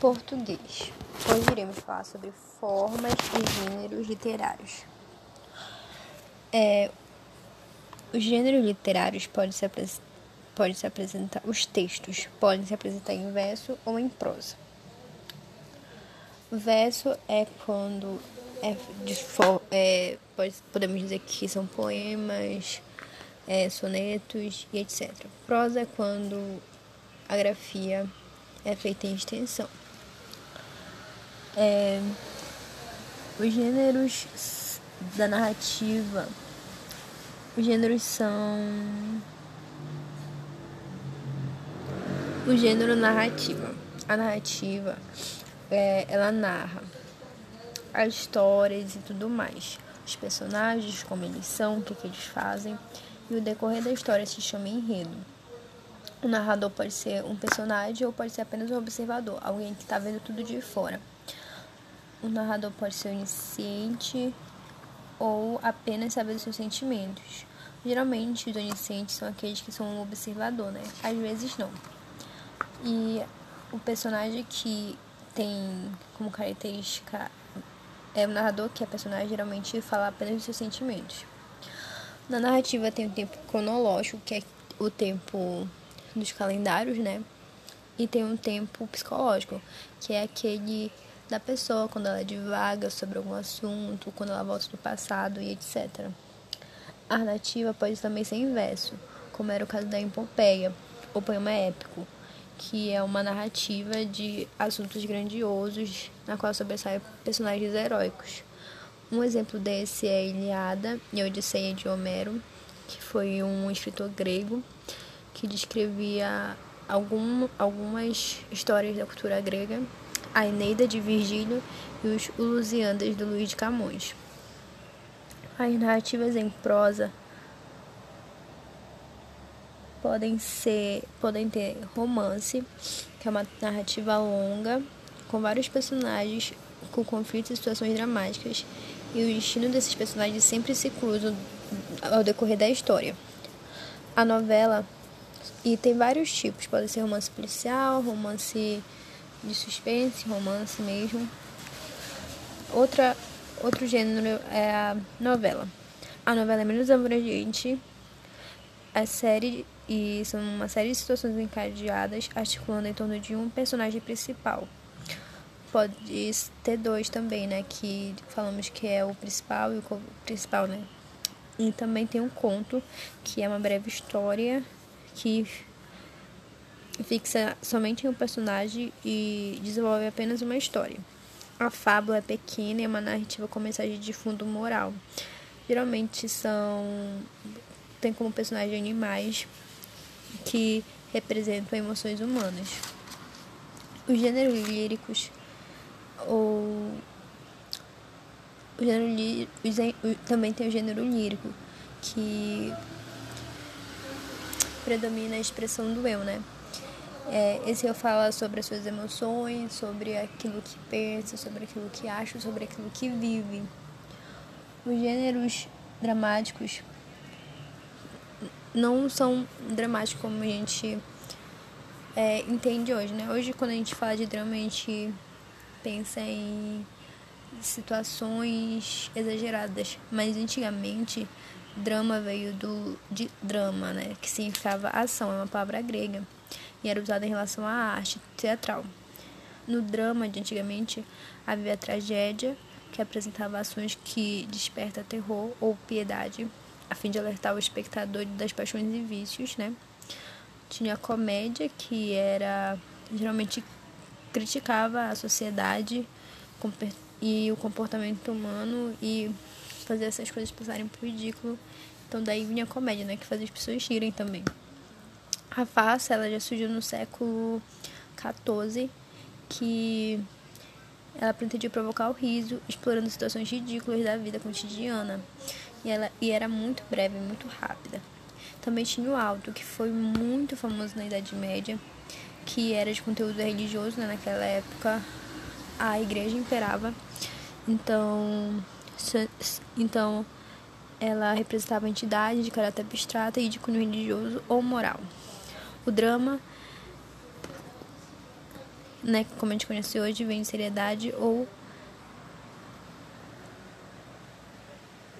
Português. Hoje iremos falar sobre formas e gêneros literários. É, os gêneros literários podem se, se apresentar, os textos podem se apresentar em verso ou em prosa. Verso é quando é, é, pode, podemos dizer que são poemas, é, sonetos e etc. Prosa é quando a grafia é feita em extensão. É, os gêneros da narrativa, os gêneros são o gênero narrativa. A narrativa, é, ela narra as histórias e tudo mais. Os personagens, como eles são, o que, que eles fazem. E o decorrer da história se chama enredo. O narrador pode ser um personagem ou pode ser apenas um observador, alguém que está vendo tudo de fora. O narrador pode ser onisciente ou apenas saber dos seus sentimentos. Geralmente, os oniscientes são aqueles que são um observador, né? Às vezes não. E o personagem que tem como característica é o narrador, que é personagem, geralmente fala apenas dos seus sentimentos. Na narrativa tem o tempo cronológico, que é o tempo dos calendários, né? E tem um tempo psicológico, que é aquele da pessoa quando ela divaga sobre algum assunto, quando ela volta do passado e etc. A narrativa pode também ser inverso, como era o caso da Empopeia, ou poema épico, que é uma narrativa de assuntos grandiosos na qual sobressaem personagens heróicos. Um exemplo desse é a Iliada e a Odisseia de Homero, que foi um escritor grego que descrevia algum, algumas histórias da cultura grega, a Eneida de Virgílio e os Lusíadas de Luís de Camões. As narrativas em prosa podem ser podem ter romance, que é uma narrativa longa, com vários personagens com conflitos e situações dramáticas, e o destino desses personagens sempre se cruzam ao decorrer da história. A novela e tem vários tipos, pode ser romance policial, romance de suspense, romance mesmo. Outra, outro gênero é a novela. A novela é menos abrangente, a série e são uma série de situações encadeadas articulando em torno de um personagem principal. Pode ter dois também, né? Que falamos que é o principal e o principal, né? E também tem um conto, que é uma breve história que fixa somente em um personagem e desenvolve apenas uma história. A fábula é pequena e é uma narrativa com mensagem de fundo moral. Geralmente são tem como personagem animais que representam emoções humanas. Os gêneros líricos ou o gênero também tem o gênero lírico que predomina a expressão do eu, né? É, esse eu fala sobre as suas emoções, sobre aquilo que pensa, sobre aquilo que acha, sobre aquilo que vive. Os gêneros dramáticos não são dramáticos como a gente é, entende hoje, né? Hoje, quando a gente fala de drama, a gente pensa em situações exageradas, mas antigamente Drama veio do de drama, né, que significava ação, é uma palavra grega e era usada em relação à arte teatral. No drama de antigamente havia a tragédia, que apresentava ações que desperta terror ou piedade, a fim de alertar o espectador das paixões e vícios, né? Tinha a comédia, que era geralmente criticava a sociedade e o comportamento humano e fazer essas coisas passarem por ridículo. Então daí vinha a comédia, né? Que fazia as pessoas rirem também. A farsa, ela já surgiu no século XIV, que ela pretendia provocar o riso, explorando situações ridículas da vida cotidiana. E, ela, e era muito breve, muito rápida. Também tinha o alto, que foi muito famoso na Idade Média, que era de conteúdo religioso, né? Naquela época a igreja imperava. Então, então, ela representava entidade de caráter abstrato e de cunho religioso ou moral. O drama né, como a gente conhece hoje, vem de seriedade ou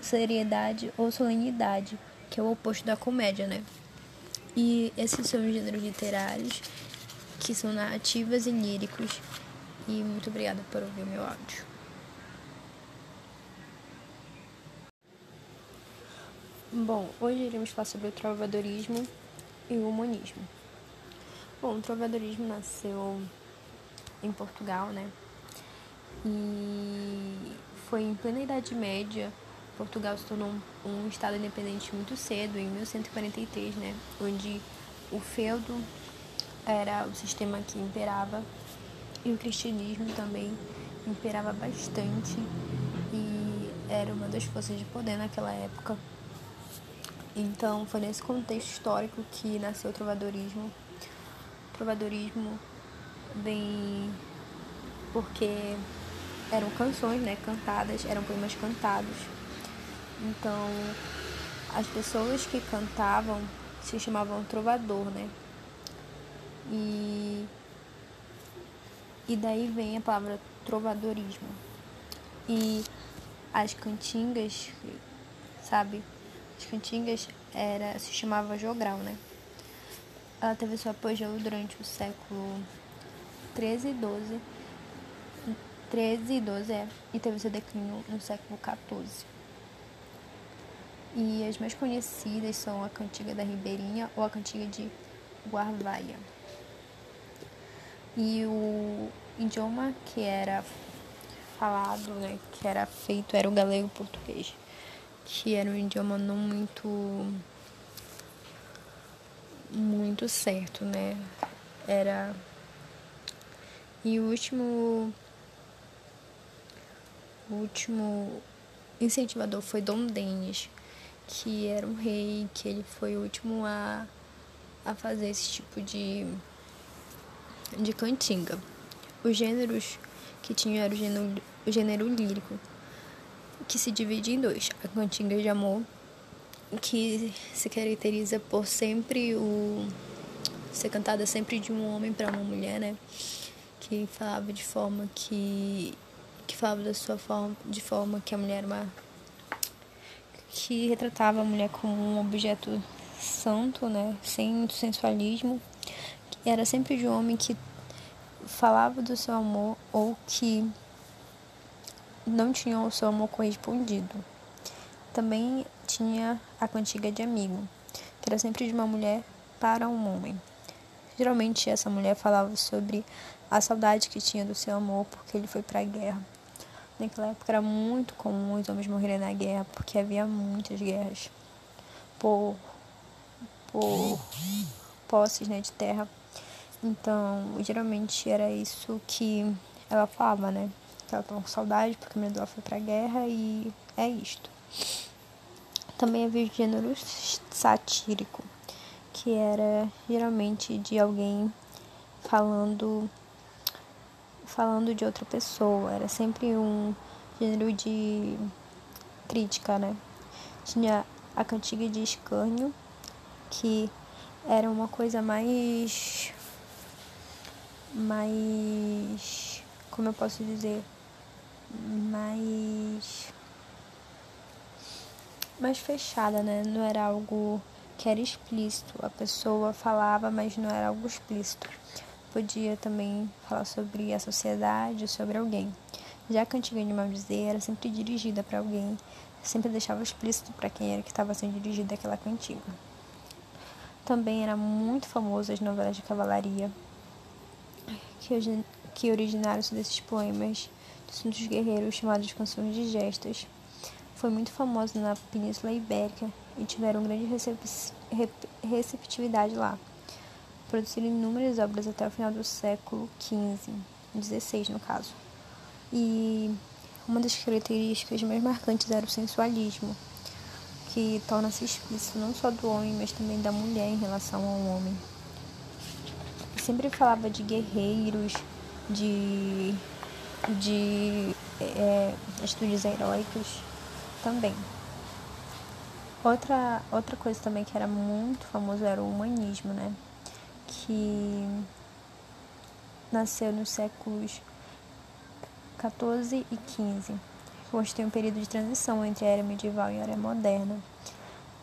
seriedade ou solenidade, que é o oposto da comédia, né? E esses são os gêneros literários, que são narrativas e líricos. E muito obrigada por ouvir o meu áudio. Bom, hoje iremos falar sobre o trovadorismo e o humanismo. Bom, o trovadorismo nasceu em Portugal, né? E foi em plena Idade Média Portugal se tornou um, estado independente muito cedo, em 1143, né? Onde o feudo era o sistema que imperava e o cristianismo também imperava bastante e era uma das forças de poder naquela época. Então, foi nesse contexto histórico que nasceu o trovadorismo. O trovadorismo vem porque eram canções, né, cantadas, eram poemas cantados então, as pessoas que cantavam se chamavam trovador, né? E, e daí vem a palavra trovadorismo. E as cantigas, sabe? As cantigas era, se chamava jogral, né? Ela teve seu apogeu durante o século 13 e 12. 13 e 12 é, e teve seu declínio no século 14. E as mais conhecidas são a Cantiga da Ribeirinha ou a Cantiga de Guarvaia. E o idioma que era falado, né, que era feito, era o galego português, que era um idioma não muito muito certo, né? Era e o último o último incentivador foi Dom Denis, que era um rei, que ele foi o último a, a fazer esse tipo de, de cantiga. Os gêneros que tinha era o gênero, o gênero lírico, que se divide em dois. A cantiga de amor, que se caracteriza por sempre o ser cantada sempre de um homem para uma mulher, né? Que falava de forma que que falava da sua forma de forma que a mulher era uma que retratava a mulher como um objeto santo, né, sem muito sensualismo. Era sempre de um homem que falava do seu amor ou que não tinha o seu amor correspondido. Também tinha a cantiga de amigo, que era sempre de uma mulher para um homem. Geralmente essa mulher falava sobre a saudade que tinha do seu amor porque ele foi para a guerra. Naquela época era muito comum os homens morrerem na guerra, porque havia muitas guerras por, por posses né, de terra. Então, geralmente era isso que ela falava, né? Ela estava com saudade porque o dela foi pra guerra e é isto. Também havia o gênero satírico, que era geralmente de alguém falando falando de outra pessoa. Era sempre um gênero de crítica, né? Tinha a cantiga de escânio, que era uma coisa mais. mais. como eu posso dizer? Mais. mais fechada, né? Não era algo que era explícito. A pessoa falava, mas não era algo explícito podia também falar sobre a sociedade, sobre alguém. Já a cantiga de Maldizer era sempre dirigida para alguém, sempre deixava explícito para quem era que estava sendo dirigida aquela cantiga. Também era muito famoso as novelas de cavalaria, que, que originaram-se desses poemas assuntos guerreiros chamados canções de gestas. Foi muito famoso na Península Ibérica e tiveram grande receptividade lá produziram inúmeras obras até o final do século XV, XVI no caso. E uma das características mais marcantes era o sensualismo, que torna-se explícito não só do homem, mas também da mulher em relação ao homem. sempre falava de guerreiros, de, de é, atitudes heróicas também. Outra, outra coisa também que era muito famoso era o humanismo, né? que nasceu nos séculos 14 e 15. Constitui um período de transição entre a era medieval e a era moderna.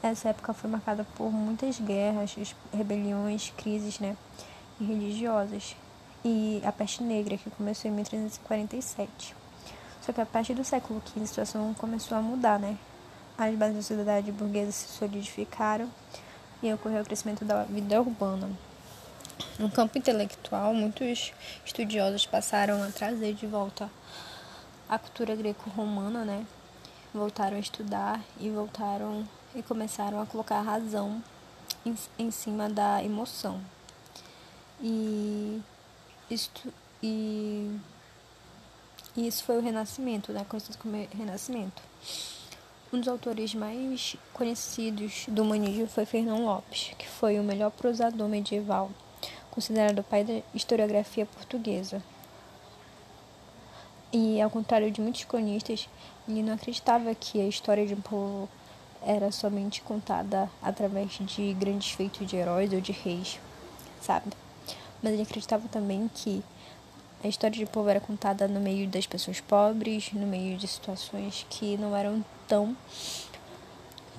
Essa época foi marcada por muitas guerras, rebeliões, crises né, religiosas e a peste negra, que começou em 1347. Só que a partir do século XV a situação começou a mudar, né? As bases da sociedade burguesa se solidificaram e ocorreu o crescimento da vida urbana. No campo intelectual, muitos estudiosos passaram a trazer de volta a cultura greco-romana, né? Voltaram a estudar e voltaram e começaram a colocar a razão em, em cima da emoção. E, isto, e, e isso foi o Renascimento, né? Conhecido como Renascimento. Um dos autores mais conhecidos do humanismo foi Fernão Lopes, que foi o melhor prosador medieval, considerado o pai da historiografia portuguesa. E, ao contrário de muitos cronistas, ele não acreditava que a história de um povo era somente contada através de grandes feitos de heróis ou de reis, sabe? Mas ele acreditava também que a história de povo era contada no meio das pessoas pobres, no meio de situações que não eram tão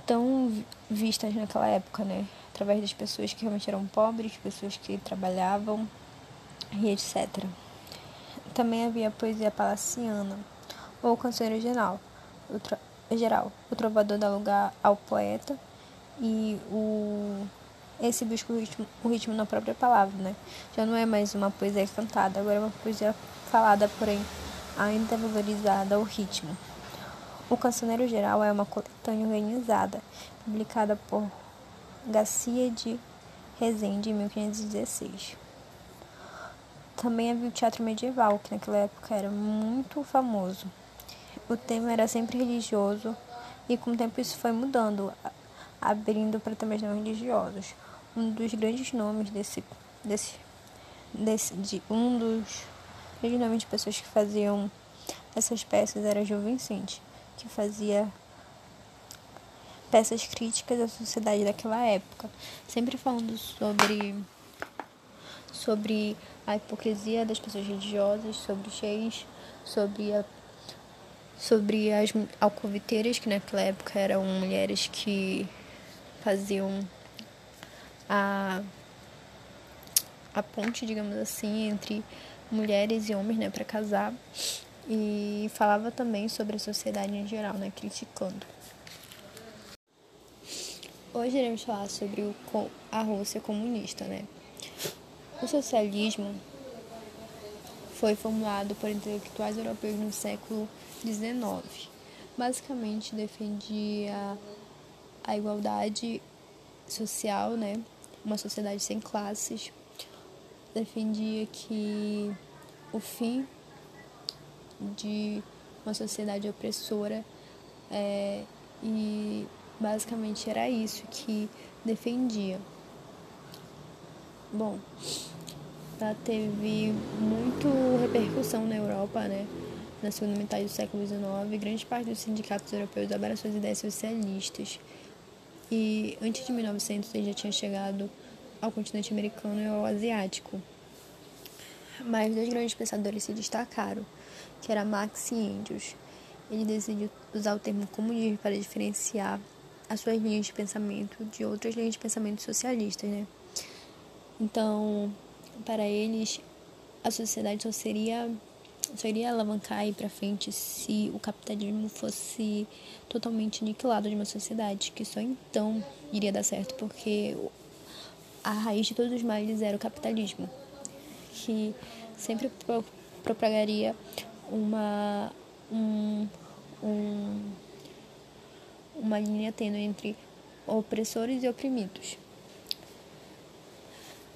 tão vistas naquela época, né? Através das pessoas que realmente eram pobres, pessoas que trabalhavam e etc. Também havia a poesia palaciana, ou cancioneiro geral, geral. O trovador dá lugar ao poeta e o esse busca o ritmo, o ritmo na própria palavra, né? Já não é mais uma poesia cantada, agora é uma poesia falada, porém ainda valorizada ao ritmo. O Cancioneiro Geral é uma coletânea organizada, publicada por Garcia de Rezende em 1516. Também havia o teatro medieval, que naquela época era muito famoso. O tema era sempre religioso e com o tempo isso foi mudando, abrindo para temas não religiosos. Um dos grandes nomes desse, desse, desse de um dos grandes nomes de pessoas que faziam essas peças era Gil Vicente, que fazia peças críticas à sociedade daquela época, sempre falando sobre sobre a hipocrisia das pessoas religiosas, sobre reis, sobre a sobre as alcoviteiras, que naquela época eram mulheres que faziam a, a ponte, digamos assim, entre mulheres e homens, né, para casar. E falava também sobre a sociedade em geral, né, criticando. Hoje iremos falar sobre o, a Rússia comunista, né? O socialismo foi formulado por intelectuais europeus no século XIX. Basicamente defendia a igualdade social, né? Uma sociedade sem classes. Defendia que o fim de uma sociedade opressora é, e basicamente era isso que defendia. Bom, ela teve muito repercussão na Europa, né? Na segunda metade do século XIX, grande parte dos sindicatos europeus abraçou as ideias socialistas. E antes de 1900 ele já tinha chegado ao continente americano e ao asiático. Mas dois grandes pensadores se destacaram, que era Marx e Engels. Ele decidiu usar o termo comunismo para diferenciar as suas linhas de pensamento de outras linhas de pensamento socialistas, né? Então, para eles, a sociedade só seria só iria alavancar e para frente se o capitalismo fosse totalmente aniquilado de uma sociedade, que só então iria dar certo, porque a raiz de todos os males era o capitalismo, que sempre pro propagaria uma um, um, uma linha tênue entre opressores e oprimidos.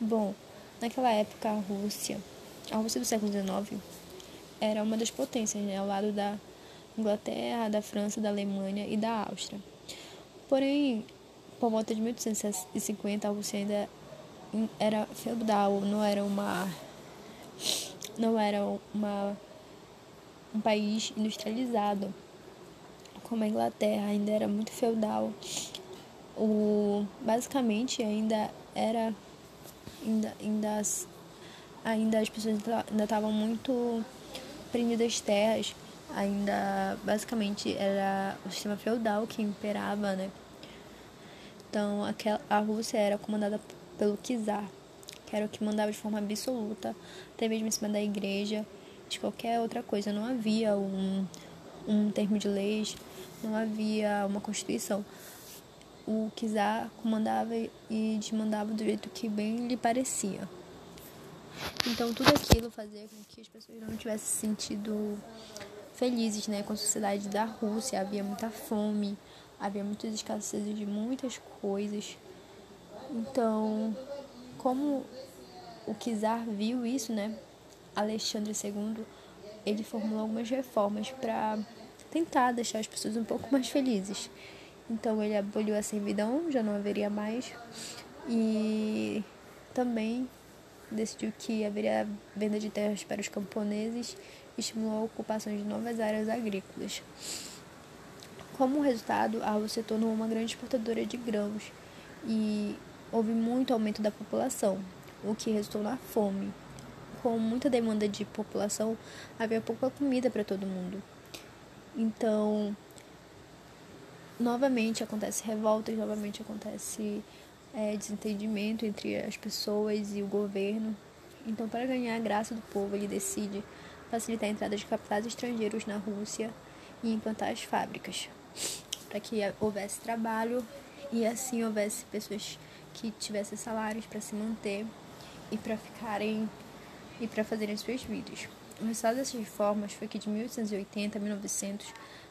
Bom, naquela época a Rússia, a Rússia do século XIX, era uma das potências, né, ao lado da Inglaterra, da França, da Alemanha e da Áustria. Porém, por volta de 1850, a Rússia ainda era feudal, não era uma não era uma um país industrializado como a Inglaterra ainda era muito feudal o basicamente ainda era ainda, ainda ainda as pessoas ainda estavam muito prendidas terras, ainda basicamente era o sistema feudal que imperava, né? Então aquela, a Rússia era comandada pelo czar, que era o que mandava de forma absoluta, até mesmo em cima da igreja, de qualquer outra coisa. Não havia um, um termo de leis, não havia uma constituição. O czar comandava e desmandava do jeito que bem lhe parecia. Então tudo aquilo fazia com que as pessoas não tivessem sentido felizes né, com a sociedade da Rússia. Havia muita fome, havia muitas escassez de muitas coisas. Então, como o czar viu isso, né, Alexandre II, ele formulou algumas reformas para tentar deixar as pessoas um pouco mais felizes. Então ele aboliu a servidão, já não haveria mais, e também decidiu que haveria venda de terras para os camponeses e estimulou a ocupação de novas áreas agrícolas. Como resultado, a Rússia se tornou uma grande exportadora de grãos e houve muito aumento da população, o que resultou na fome. Com muita demanda de população, havia pouca comida para todo mundo. Então, novamente acontece revoltas, novamente acontece é, desentendimento entre as pessoas e o governo. Então, para ganhar a graça do povo, ele decide facilitar a entrada de capitais estrangeiros na Rússia e implantar as fábricas, para que houvesse trabalho e assim houvesse pessoas que tivessem salários para se manter e para ficarem e para fazerem suas vidas. O resultado dessas reformas foi que de 1880 a 1900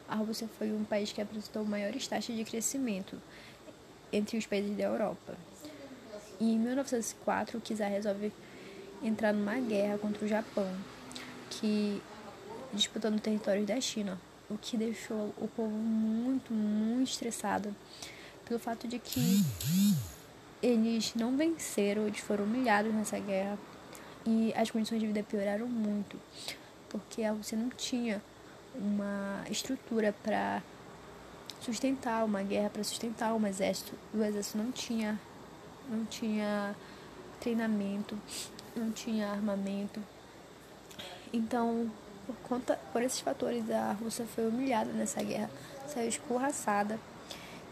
a Rússia foi um país que apresentou maiores taxas de crescimento entre os países da Europa. E em 1904, o czar resolve entrar numa guerra contra o Japão, que disputando territórios da China, o que deixou o povo muito, muito estressado pelo fato de que eles não venceram, eles foram humilhados nessa guerra e as condições de vida pioraram muito, porque Rússia não tinha uma estrutura para sustentar uma guerra, para sustentar um exército. O exército não tinha, não tinha treinamento, não tinha armamento. Então, por conta, por esses fatores, a Rússia foi humilhada nessa guerra, saiu escorraçada.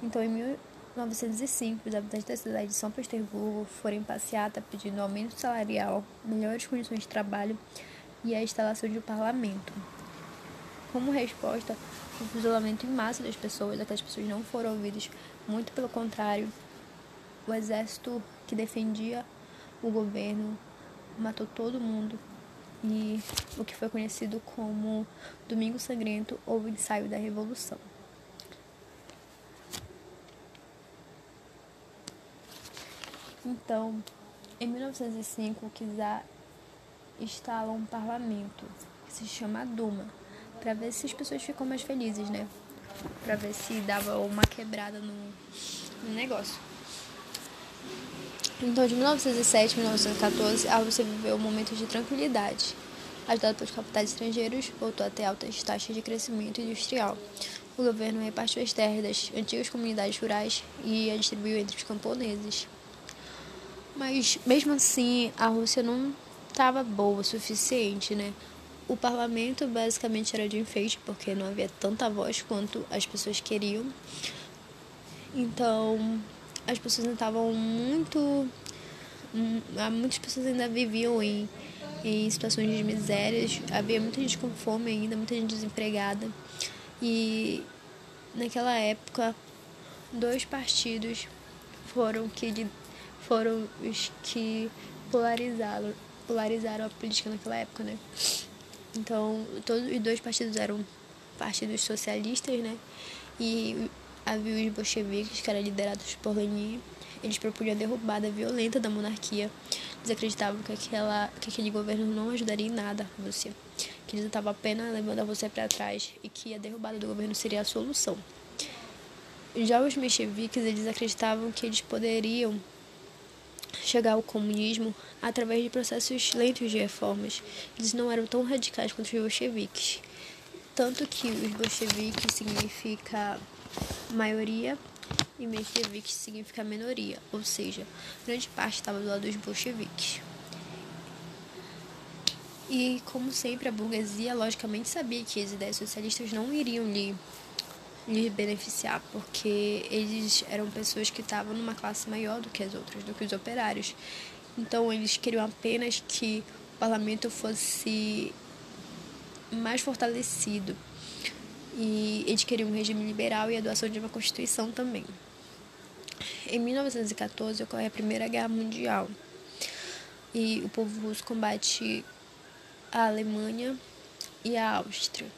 Então, em 1905, os habitantes da cidade de São Petersburgo foram em passeata pedindo aumento salarial, melhores condições de trabalho e a instalação de um parlamento. Como resposta, o fuzilamento em massa das pessoas, aquelas pessoas não foram ouvidas, muito pelo contrário, o exército que defendia o governo matou todo mundo. E o que foi conhecido como Domingo Sangrento ou Ensaio da Revolução. Então, em 1905, o czar instala um parlamento que se chama Duma para ver se as pessoas ficam mais felizes, né? Para ver se dava uma quebrada no, no negócio. Então, de 1907 a 1914, a Rússia viveu momentos de tranquilidade. Ajudado pelos capitais estrangeiros, voltou a ter altas taxas de crescimento industrial. O governo repartiu as terras das antigas comunidades rurais e a distribuiu entre os camponeses. Mas, mesmo assim, a Rússia não estava boa o suficiente, né? O parlamento basicamente era de enfeite, porque não havia tanta voz quanto as pessoas queriam. Então, as pessoas ainda estavam muito. Hum, muitas pessoas ainda viviam em, em situações de misérias, havia muita gente com fome ainda, muita gente desempregada. E naquela época, dois partidos foram que foram os que polarizaram, polarizaram a política naquela época, né? Então, todos os dois partidos eram partidos socialistas, né? E havia os bolcheviques, que eram liderados por Lenin. Eles propunham a derrubada violenta da monarquia. Eles acreditavam que, aquela, que aquele governo não ajudaria em nada a Rússia, que eles estavam apenas levando a para trás e que a derrubada do governo seria a solução. Já os mencheviques, eles acreditavam que eles poderiam chegar ao comunismo através de processos lentos de reformas. Eles não eram tão radicais quanto os bolcheviques. Tanto que os bolcheviques significa maioria e mencheviques significa minoria, ou seja, grande parte estava do lado dos bolcheviques. E, como sempre, a burguesia logicamente sabia que as ideias socialistas não iriam lhe, lhe beneficiar, porque eles eram pessoas que estavam numa classe maior do que as outras, do que os operários. Então, eles queriam apenas que o parlamento fosse mais fortalecido. E eles queriam um regime liberal e a doação de uma constituição também. Em 1914 ocorre a Primeira Guerra Mundial e o povo russo combate a Alemanha e a Áustria,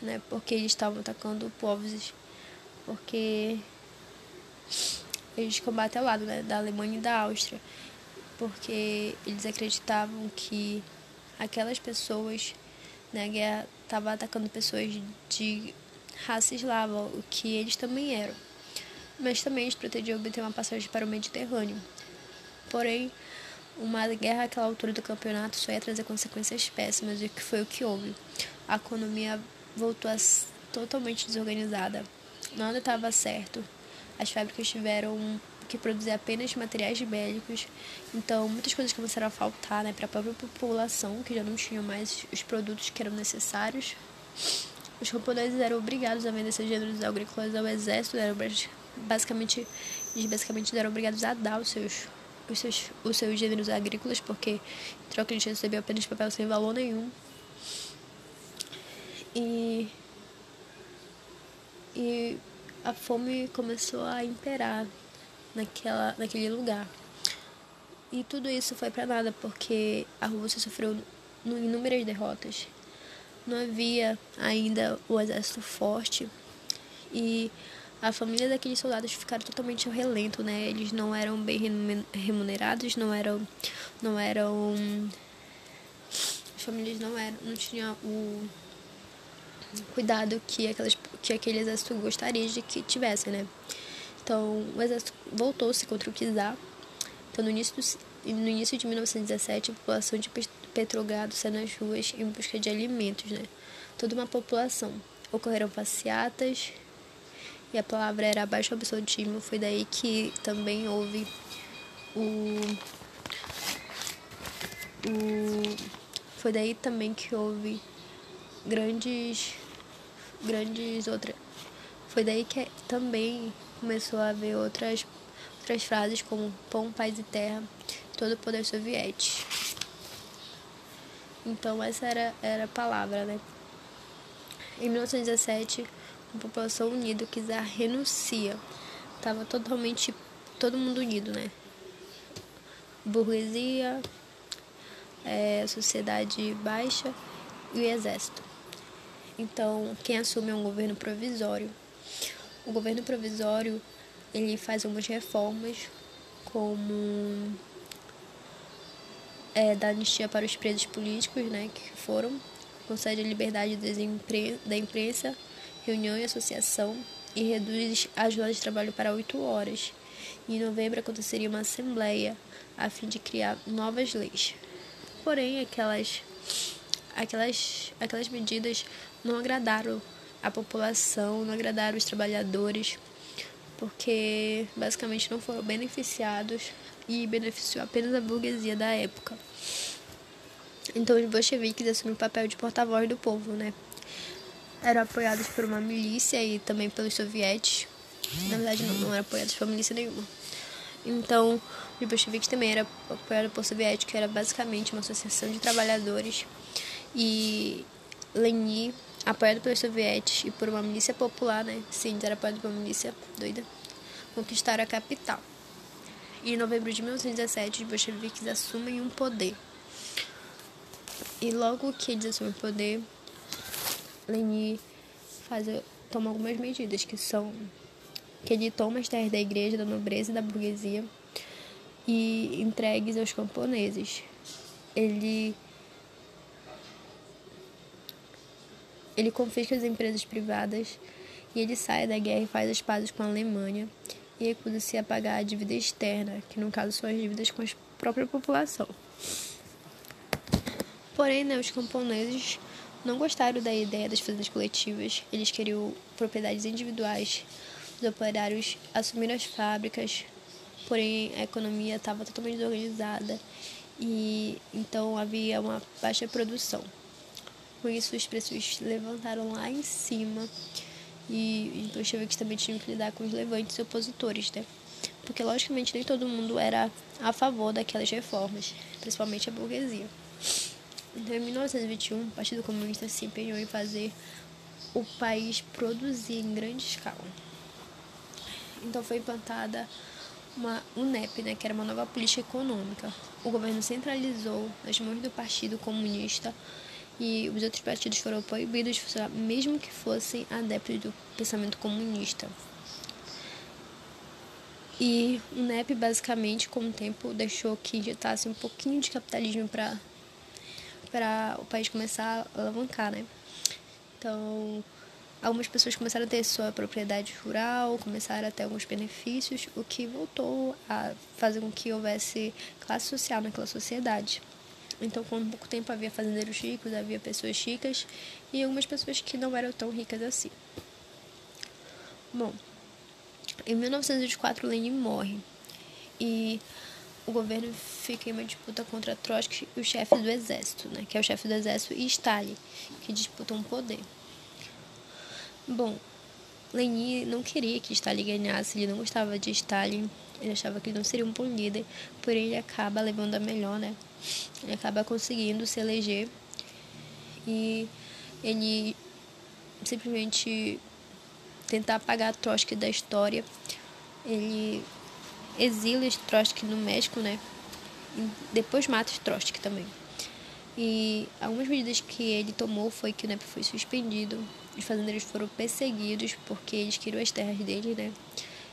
né? Porque eles estavam atacando povos, porque eles combatem ao lado né, da Alemanha e da Áustria, porque eles acreditavam que aquelas pessoas na né, guerra estavam atacando pessoas de raça eslava, o que eles também eram. Mas também eles pretendiam obter uma passagem para o Mediterrâneo. Porém, uma guerra àquela altura do campeonato só ia trazer consequências péssimas, e que foi o que houve. A economia voltou totalmente desorganizada. Nada estava certo. As fábricas tiveram que produzir apenas materiais bélicos. Então, muitas coisas começaram a faltar né, para a própria população, que já não tinha mais os produtos que eram necessários. Os camponeses eram obrigados a vender seus gêneros agrícolas ao exército, eram basicamente, eles basicamente eram obrigados a dar os seus os seus, os seus gêneros agrícolas, porque em troca eles recebiam apenas papel sem valor nenhum. E, e a fome começou a imperar naquela, naquele lugar. E tudo isso foi para nada, porque a Rússia sofreu inúmeras derrotas. Não havia ainda o exército forte e a família daqueles soldados ficaram totalmente ao relento, né? Eles não eram bem remunerados, não eram não eram as famílias não eram não tinham o cuidado que aquelas que aquele exército gostaria de que tivesse, né? Então, o exército voltou-se contra o czar. Então, no início, do, no início de 1917, a população de Petrogrado saiu nas ruas em busca de alimentos, né? Toda uma população. Ocorreram passeatas, e a palavra era baixo absolutismo. Foi daí que também houve o, o foi daí também que houve grandes grandes outras foi daí que também começou a haver outras outras frases como pão, paz e terra, todo o poder soviético. Então essa era, era a palavra, né? Em 1917, a população unida, o czar renuncia. Tava totalmente todo mundo unido, né? Burguesia, é, sociedade baixa e o exército. Então, quem assume é um governo provisório. O governo provisório ele faz algumas reformas, como é, da anistia para os presos políticos, né, que foram, concede a liberdade da imprensa reunião e associação e reduz a jornada de trabalho para oito horas. Em novembro aconteceria uma assembleia a fim de criar novas leis. Porém, aquelas, aquelas, aquelas medidas não agradaram a população, não agradaram os trabalhadores, porque basicamente não foram beneficiados e beneficiou apenas a burguesia da época. Então os bolcheviques assumiram o papel de porta-voz do povo, né? eram apoiados por uma milícia e também pelos sovietes. Na verdade, não, não eram apoiados por milícia nenhuma. Então, os bolcheviques também eram apoiados por soviéticos, que era basicamente uma associação de trabalhadores. E Lenin, apoiado pelos sovietes e por uma milícia popular, né? Sim, era apoiado por uma milícia doida, conquistaram a capital. E em novembro de 1917, os bolcheviques assumem um poder. E logo que eles assumem o poder, Leni faz, toma algumas medidas que são que ele toma as terras da igreja, da nobreza e da burguesia e entregues aos camponeses. Ele ele confisca as empresas privadas e ele sai da guerra e faz as pazes com a Alemanha e recusa-se a pagar a dívida externa, que no caso são as dívidas com a própria população. Porém, né, os camponeses não gostaram da ideia das fazendas coletivas, eles queriam propriedades individuais. Os operários assumiram as fábricas, porém a economia estava totalmente desorganizada e então havia uma baixa produção. Com isso, os preços levantaram lá em cima e então os que também tinham que lidar com os levantes opositores, né? Porque, logicamente, nem todo mundo era a favor daquelas reformas, principalmente a burguesia. Então, em 1921, o Partido Comunista se empenhou em fazer o país produzir em grande escala. Então, foi implantada uma UNEP, né, que era uma nova política econômica. O governo centralizou nas mãos do Partido Comunista e os outros partidos foram proibidos de funcionar, mesmo que fossem adeptos do pensamento comunista. E o NEP, basicamente, com o tempo, deixou que injetasse um pouquinho de capitalismo para o país começar a alavancar, né? Então, algumas pessoas começaram a ter sua propriedade rural, começaram a ter alguns benefícios, o que voltou a fazer com que houvesse classe social naquela sociedade. Então, com pouco tempo havia fazendeiros ricos, havia pessoas ricas e algumas pessoas que não eram tão ricas assim. Bom, em 1924 Lenin morre e o governo fica em uma disputa contra Trotsky e o chefe do exército, né, que é o chefe do exército e Stalin, que disputam o poder. Bom, Lenin não queria que Stalin ganhasse, ele não gostava de Stalin, ele achava que não seria um bom líder, porém ele acaba levando a melhor, né? Ele acaba conseguindo se eleger e ele simplesmente tentar apagar Trotsky da história. Ele exila Trotsky no México, né? E depois mata Trotsky também. E algumas medidas que ele tomou foi que o NEP foi suspendido, os fazendeiros foram perseguidos porque eles queriam as terras deles, né?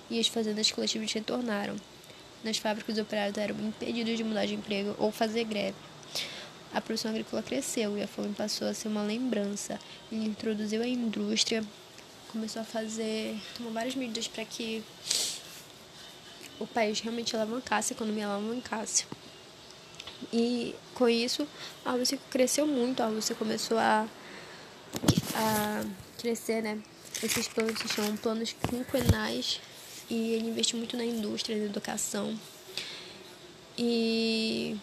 E as fazendas coletivas retornaram. Nas fábricas, os operários eram impedidos de mudar de emprego ou fazer greve. A produção agrícola cresceu e a fome passou a ser uma lembrança. Ele introduziu a indústria, começou a fazer, tomou várias medidas para que o país realmente alavancasse, a economia alavancasse. E com isso, a Rússia cresceu muito, a Rússia começou a a crescer, né? Esses planos se chamam planos quinquenais e ele investiu muito na indústria, na educação. E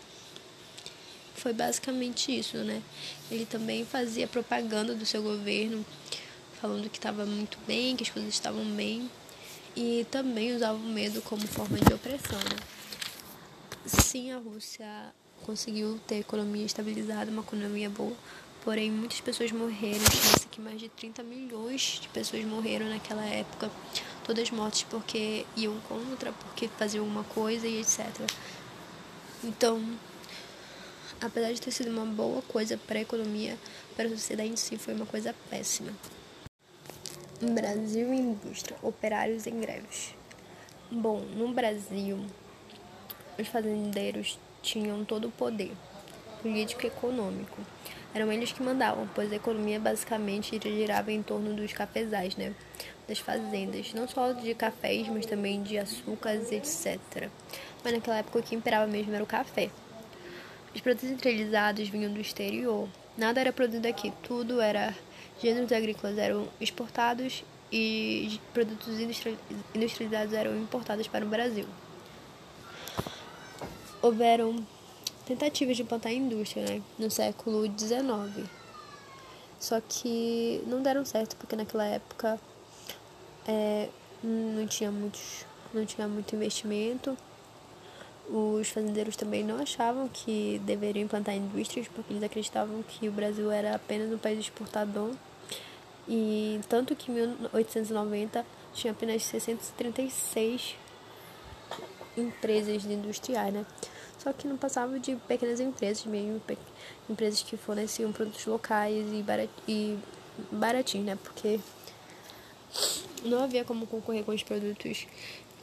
foi basicamente isso, né? Ele também fazia propaganda do seu governo, falando que estava muito bem, que as coisas estavam bem, e também usava o medo como forma de opressão, né? Sim, a Rússia conseguiu ter economia estabilizada, uma economia boa, porém muitas pessoas morreram. Estima-se que mais de 30 milhões de pessoas morreram naquela época, todas mortas porque iam contra, porque faziam uma coisa e etc. Então, apesar de ter sido uma boa coisa para a economia, para a sociedade em si foi uma coisa péssima. Brasil e indústria, operários em greves. Bom, no Brasil, os fazendeiros tinham todo o poder político e econômico. Eram eles que mandavam, pois a economia basicamente girava em torno dos cafezais, né? Das fazendas, não só de cafés, mas também de açúcares, etc. Mas naquela época o que imperava mesmo era o café. Os produtos industrializados vinham do exterior. Nada era produzido aqui, tudo era gêneros agrícolas eram exportados e produtos industrializados eram importados para o Brasil. Houveram tentativas de implantar a indústria né, no século XIX. Só que não deram certo porque naquela época é, não tinha muitos, não tinha muito investimento. Os fazendeiros também não achavam que deveriam implantar indústrias porque eles acreditavam que o Brasil era apenas um país exportador. E tanto que em 1890 tinha apenas 636 empresas industriais, né? Só que não passava de pequenas empresas mesmo, empresas que forneciam produtos locais e, barat, e né? Porque não havia como concorrer com os produtos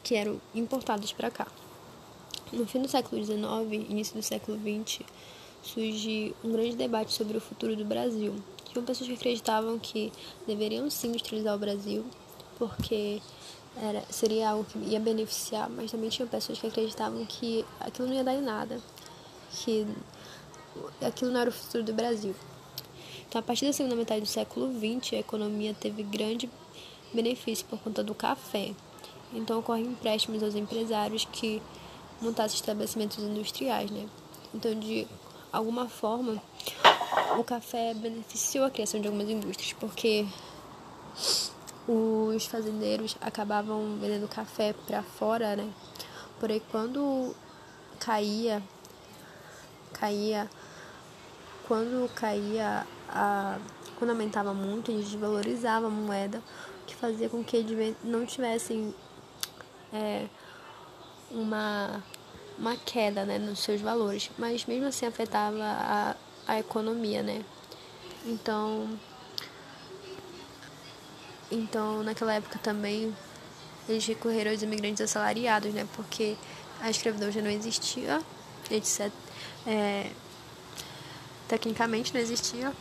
que eram importados para cá. No fim do século XIX, início do século XX, surge um grande debate sobre o futuro do Brasil. Tinham pessoas que acreditavam que deveriam sim industrializar o Brasil, porque era, seria algo que ia beneficiar, mas também tinha pessoas que acreditavam que aquilo não ia dar em nada, que aquilo não era o futuro do Brasil. Então, a partir da segunda metade do século XX, a economia teve grande benefício por conta do café. Então, ocorrem empréstimos aos empresários que montassem estabelecimentos industriais, né? Então, de alguma forma, o café beneficiou a criação de algumas indústrias, porque os fazendeiros acabavam vendendo café para fora, né? Porém, quando caía, caía, quando caía a, quando aumentava muito, eles desvalorizavam a moeda, o que fazia com que eles não tivessem é, uma uma queda né, nos seus valores, mas mesmo assim afetava a, a economia, né? Então, então naquela época também eles recorreram aos imigrantes assalariados, né? Porque a escravidão já não existia, etc. É, tecnicamente não existia.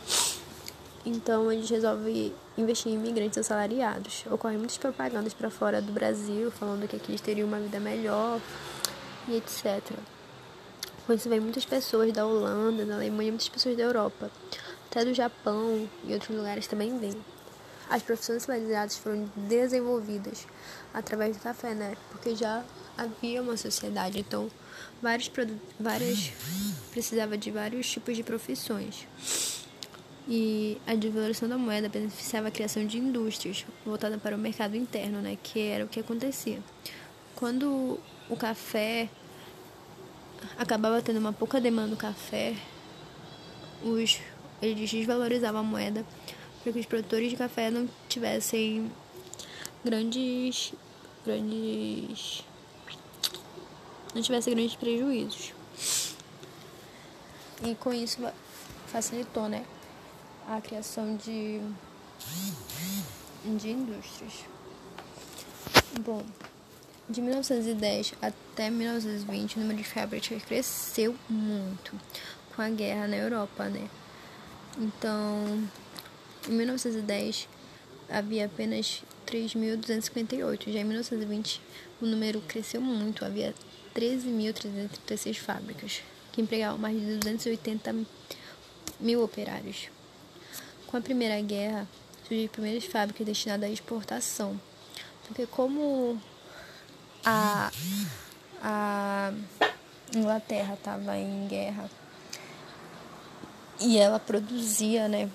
Então eles resolvem investir em imigrantes assalariados. Ocorrem muitas propagandas para fora do Brasil, falando que aqui eles teriam uma vida melhor, e etc. Com isso vem muitas pessoas da Holanda, da Alemanha, muitas pessoas da Europa, até do Japão e outros lugares também vêm. As profissões civilizadas foram desenvolvidas através do café, né? Porque já havia uma sociedade, então vários várias precisava de vários tipos de profissões. E a devaluação da moeda beneficiava a criação de indústrias voltadas para o mercado interno, né? Que era o que acontecia. Quando o café acabava tendo uma pouca demanda do café, os, eles desvalorizavam a moeda para que os produtores de café não tivessem grandes grandes não tivessem grandes prejuízos. E com isso facilitou, né, a criação de de indústrias. Bom, de 1910 até 1920, o número de fábricas cresceu muito com a guerra na Europa, né? Então, em 1910 havia apenas 3.258. Já em 1920 o número cresceu muito, havia 13.336 fábricas, que empregavam mais de 280 mil operários. Com a Primeira Guerra, surgiram as primeiras fábricas destinadas à exportação, porque como a, a Inglaterra estava em guerra e ela produzia, né?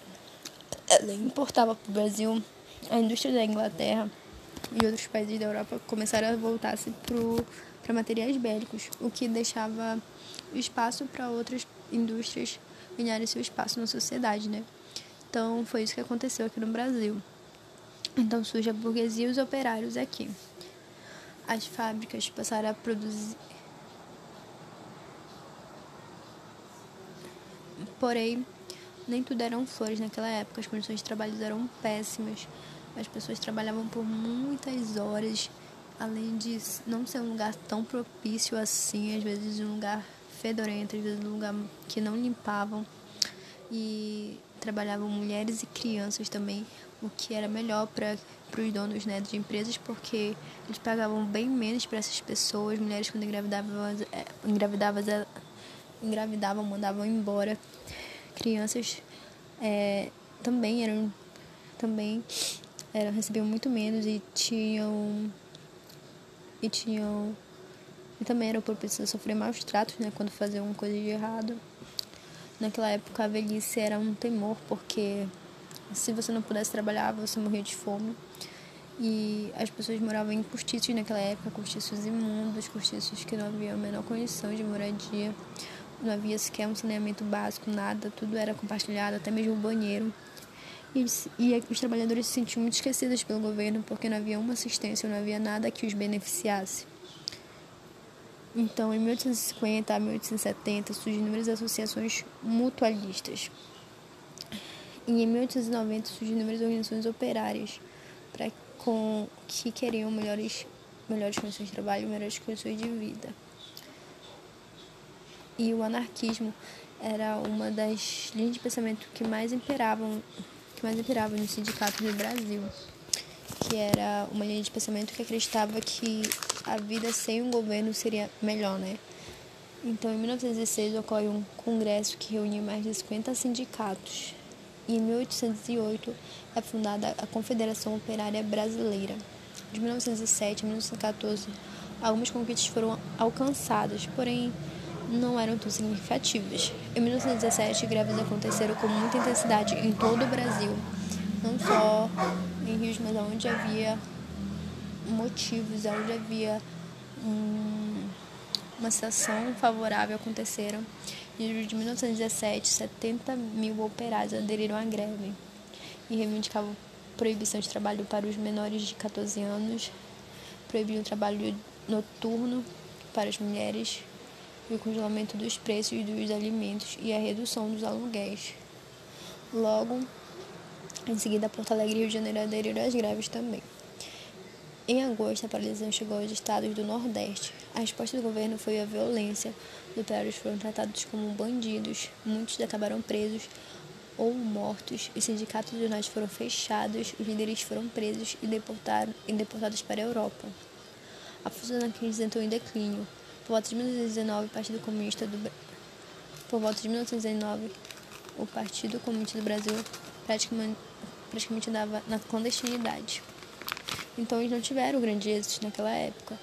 Ela importava para o Brasil a indústria da Inglaterra e outros países da Europa começaram a voltar-se para materiais bélicos, o que deixava espaço para outras indústrias ganharem seu espaço na sociedade, né? Então foi isso que aconteceu aqui no Brasil. Então surge a burguesia e os operários aqui as fábricas passaram a produzir. Porém, nem tudo eram flores naquela época, as condições de trabalho eram péssimas. As pessoas trabalhavam por muitas horas, além de não ser um lugar tão propício assim, às vezes um lugar fedorento, às vezes um lugar que não limpavam. E trabalhavam mulheres e crianças também, o que era melhor para os donos né, de empresas, porque eles pagavam bem menos para essas pessoas. Mulheres, quando engravidavam, é, engravidavam, engravidavam mandavam embora. Crianças é, também eram também eram, recebiam muito menos e tinham e tinham e também eram propícios a sofrer maus tratos né, quando faziam coisa de errado. Naquela época a velhice era um temor, porque se você não pudesse trabalhar, você morria de fome. E as pessoas moravam em cortiços naquela época, cortiços imundos, cortiços que não havia a menor condição de moradia, não havia sequer um saneamento básico, nada, tudo era compartilhado, até mesmo o banheiro. E, e os trabalhadores se sentiam muito esquecidos pelo governo porque não havia uma assistência, não havia nada que os beneficiasse. Então, em 1850 a 1870, surgiram inúmeras associações mutualistas. E em 1890 surgiram inúmeras organizações operárias para com que queriam melhores melhores condições de trabalho, melhores condições de vida. E o anarquismo era uma das linhas de pensamento que mais imperavam, que mais imperavam nos sindicatos do Brasil, que era uma linha de pensamento que acreditava que a vida sem um governo seria melhor, né? Então, em 1916 ocorre um congresso que reuniu mais de 50 sindicatos. E em 1808 é fundada a Confederação Operária Brasileira. De 1907 a 1914, algumas conquistas foram alcançadas, porém não eram tão significativas. Em 1917, greves aconteceram com muita intensidade em todo o Brasil, não só em rios, mas onde havia motivos, onde havia um, uma situação favorável aconteceram. Em julho de 1917, 70 mil operários aderiram à greve e reivindicavam proibição de trabalho para os menores de 14 anos, proibiam o trabalho noturno para as mulheres o congelamento dos preços dos alimentos e a redução dos aluguéis. Logo, em seguida, Porto Alegre e Rio de Janeiro aderiram às greves também. Em agosto, a paralisação chegou aos estados do Nordeste. A resposta do governo foi a violência. Os operários foram tratados como bandidos, muitos acabaram presos ou mortos, os sindicatos jornais foram fechados, os líderes foram presos e, deportados para a Europa. A força da crise entrou em declínio. Por volta de 1919, o Partido Comunista do Por volta de 1919, o Partido Comunista do Brasil praticamente, praticamente andava na clandestinidade. Então eles não tiveram grande êxito naquela época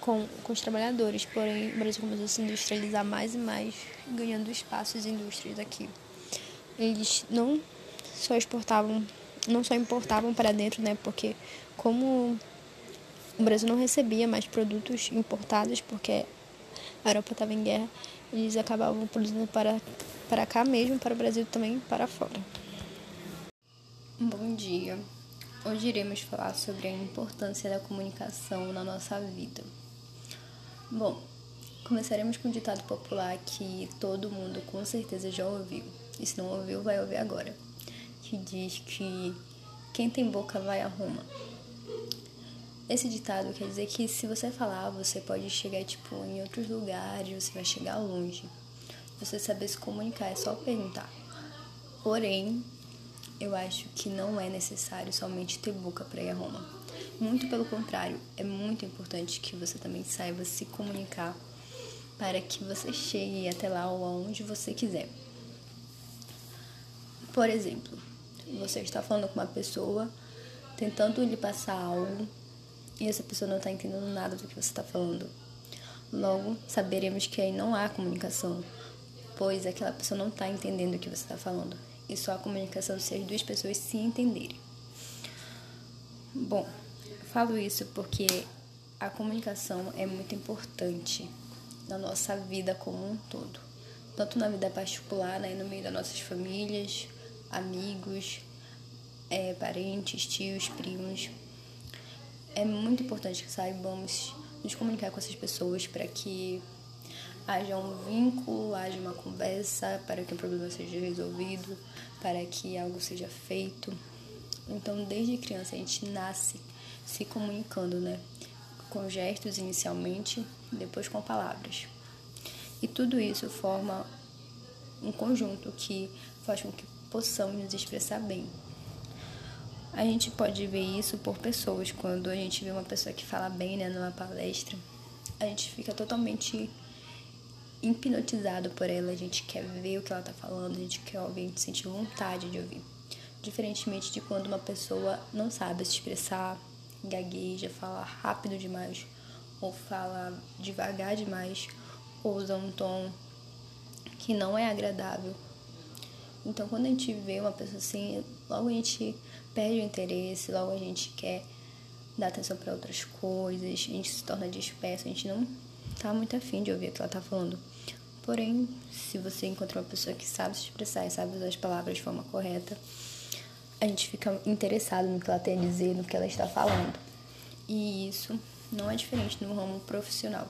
com, com os trabalhadores, porém o Brasil começou a se industrializar mais e mais, ganhando espaços e indústrias aqui. Eles não só exportavam, não só importavam para dentro, né? Porque como o Brasil não recebia mais produtos importados, porque a Europa estava em guerra, eles acabavam produzindo para, para cá mesmo, para o Brasil também para fora. Bom dia. Hoje iremos falar sobre a importância da comunicação na nossa vida. Bom, começaremos com um ditado popular que todo mundo com certeza já ouviu, e se não ouviu, vai ouvir agora, que diz que quem tem boca vai a Roma. Esse ditado quer dizer que se você falar, você pode chegar tipo em outros lugares, você vai chegar longe. Você saber se comunicar é só perguntar. Porém, eu acho que não é necessário somente ter boca para ir a Roma. Muito pelo contrário, é muito importante que você também saiba se comunicar para que você chegue até lá ou aonde você quiser. Por exemplo, você está falando com uma pessoa, tentando lhe passar algo e essa pessoa não está entendendo nada do que você está falando. Logo, saberemos que aí não há comunicação, pois aquela pessoa não está entendendo o que você está falando e só a comunicação se as duas pessoas se entenderem. Bom, falo isso porque a comunicação é muito importante na nossa vida como um todo, tanto na vida particular, né, no meio das nossas famílias, amigos, é, parentes, tios, primos. É muito importante que saibamos nos comunicar com essas pessoas para que haja um vínculo, haja uma conversa para que o problema seja resolvido, para que algo seja feito. Então, desde criança a gente nasce se comunicando, né? Com gestos inicialmente, depois com palavras. E tudo isso forma um conjunto que faz com que possamos nos expressar bem. A gente pode ver isso por pessoas, quando a gente vê uma pessoa que fala bem né, numa palestra, a gente fica totalmente hipnotizado por ela, a gente quer ver o que ela tá falando, a gente quer ouvir, a gente sente vontade de ouvir. Diferentemente de quando uma pessoa não sabe se expressar, gagueja, fala rápido demais, ou fala devagar demais, ou usa um tom que não é agradável. Então, quando a gente vê uma pessoa assim, logo a gente perde o interesse, logo a gente quer dar atenção para outras coisas, a gente se torna disperso, a gente não tá muito afim de ouvir o que ela tá falando. Porém, se você encontra uma pessoa que sabe se expressar e sabe usar as palavras de forma correta, a gente fica interessado no que ela tem a dizer, no que ela está falando. E isso não é diferente no ramo profissional,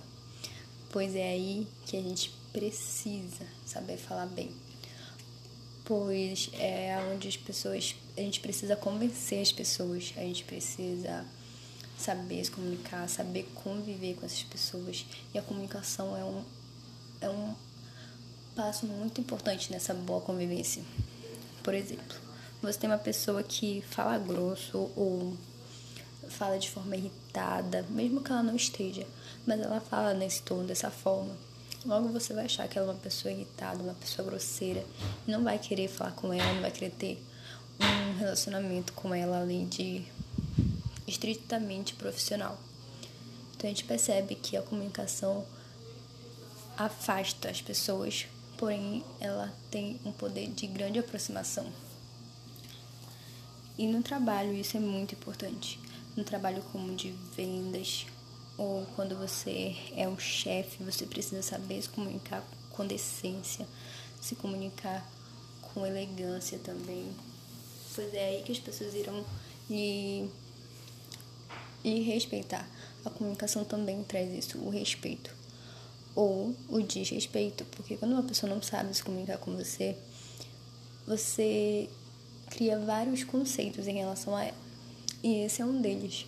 pois é aí que a gente precisa saber falar bem. Pois é onde as pessoas, a gente precisa convencer as pessoas, a gente precisa saber se comunicar, saber conviver com essas pessoas. E a comunicação é um, é um passo muito importante nessa boa convivência. Por exemplo, você tem uma pessoa que fala grosso ou fala de forma irritada, mesmo que ela não esteja, mas ela fala nesse tom, dessa forma. Logo você vai achar que ela é uma pessoa irritada, uma pessoa grosseira, e não vai querer falar com ela, não vai querer ter um relacionamento com ela além de estritamente profissional. Então a gente percebe que a comunicação afasta as pessoas, porém ela tem um poder de grande aproximação. E no trabalho isso é muito importante. No trabalho como de vendas, ou quando você é um chefe, você precisa saber se comunicar com decência, se comunicar com elegância também. Pois é aí que as pessoas irão lhe, lhe respeitar. A comunicação também traz isso, o respeito. Ou o desrespeito, porque quando uma pessoa não sabe se comunicar com você, você cria vários conceitos em relação a ela. E esse é um deles.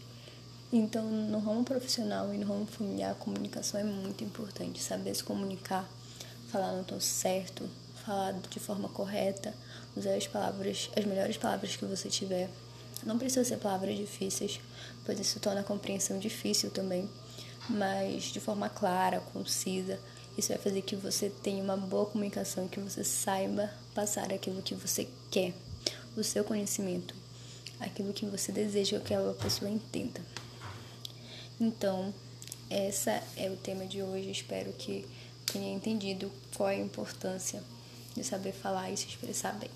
Então, no ramo profissional e no ramo familiar, a comunicação é muito importante. Saber se comunicar, falar no tom certo, falar de forma correta, usar as palavras, as melhores palavras que você tiver. Não precisa ser palavras difíceis, pois isso torna a compreensão difícil também, mas de forma clara, concisa. Isso vai fazer que você tenha uma boa comunicação que você saiba passar aquilo que você quer o seu conhecimento, aquilo que você deseja que aquela pessoa entenda. Então, essa é o tema de hoje. Espero que tenha entendido qual é a importância de saber falar e se expressar bem.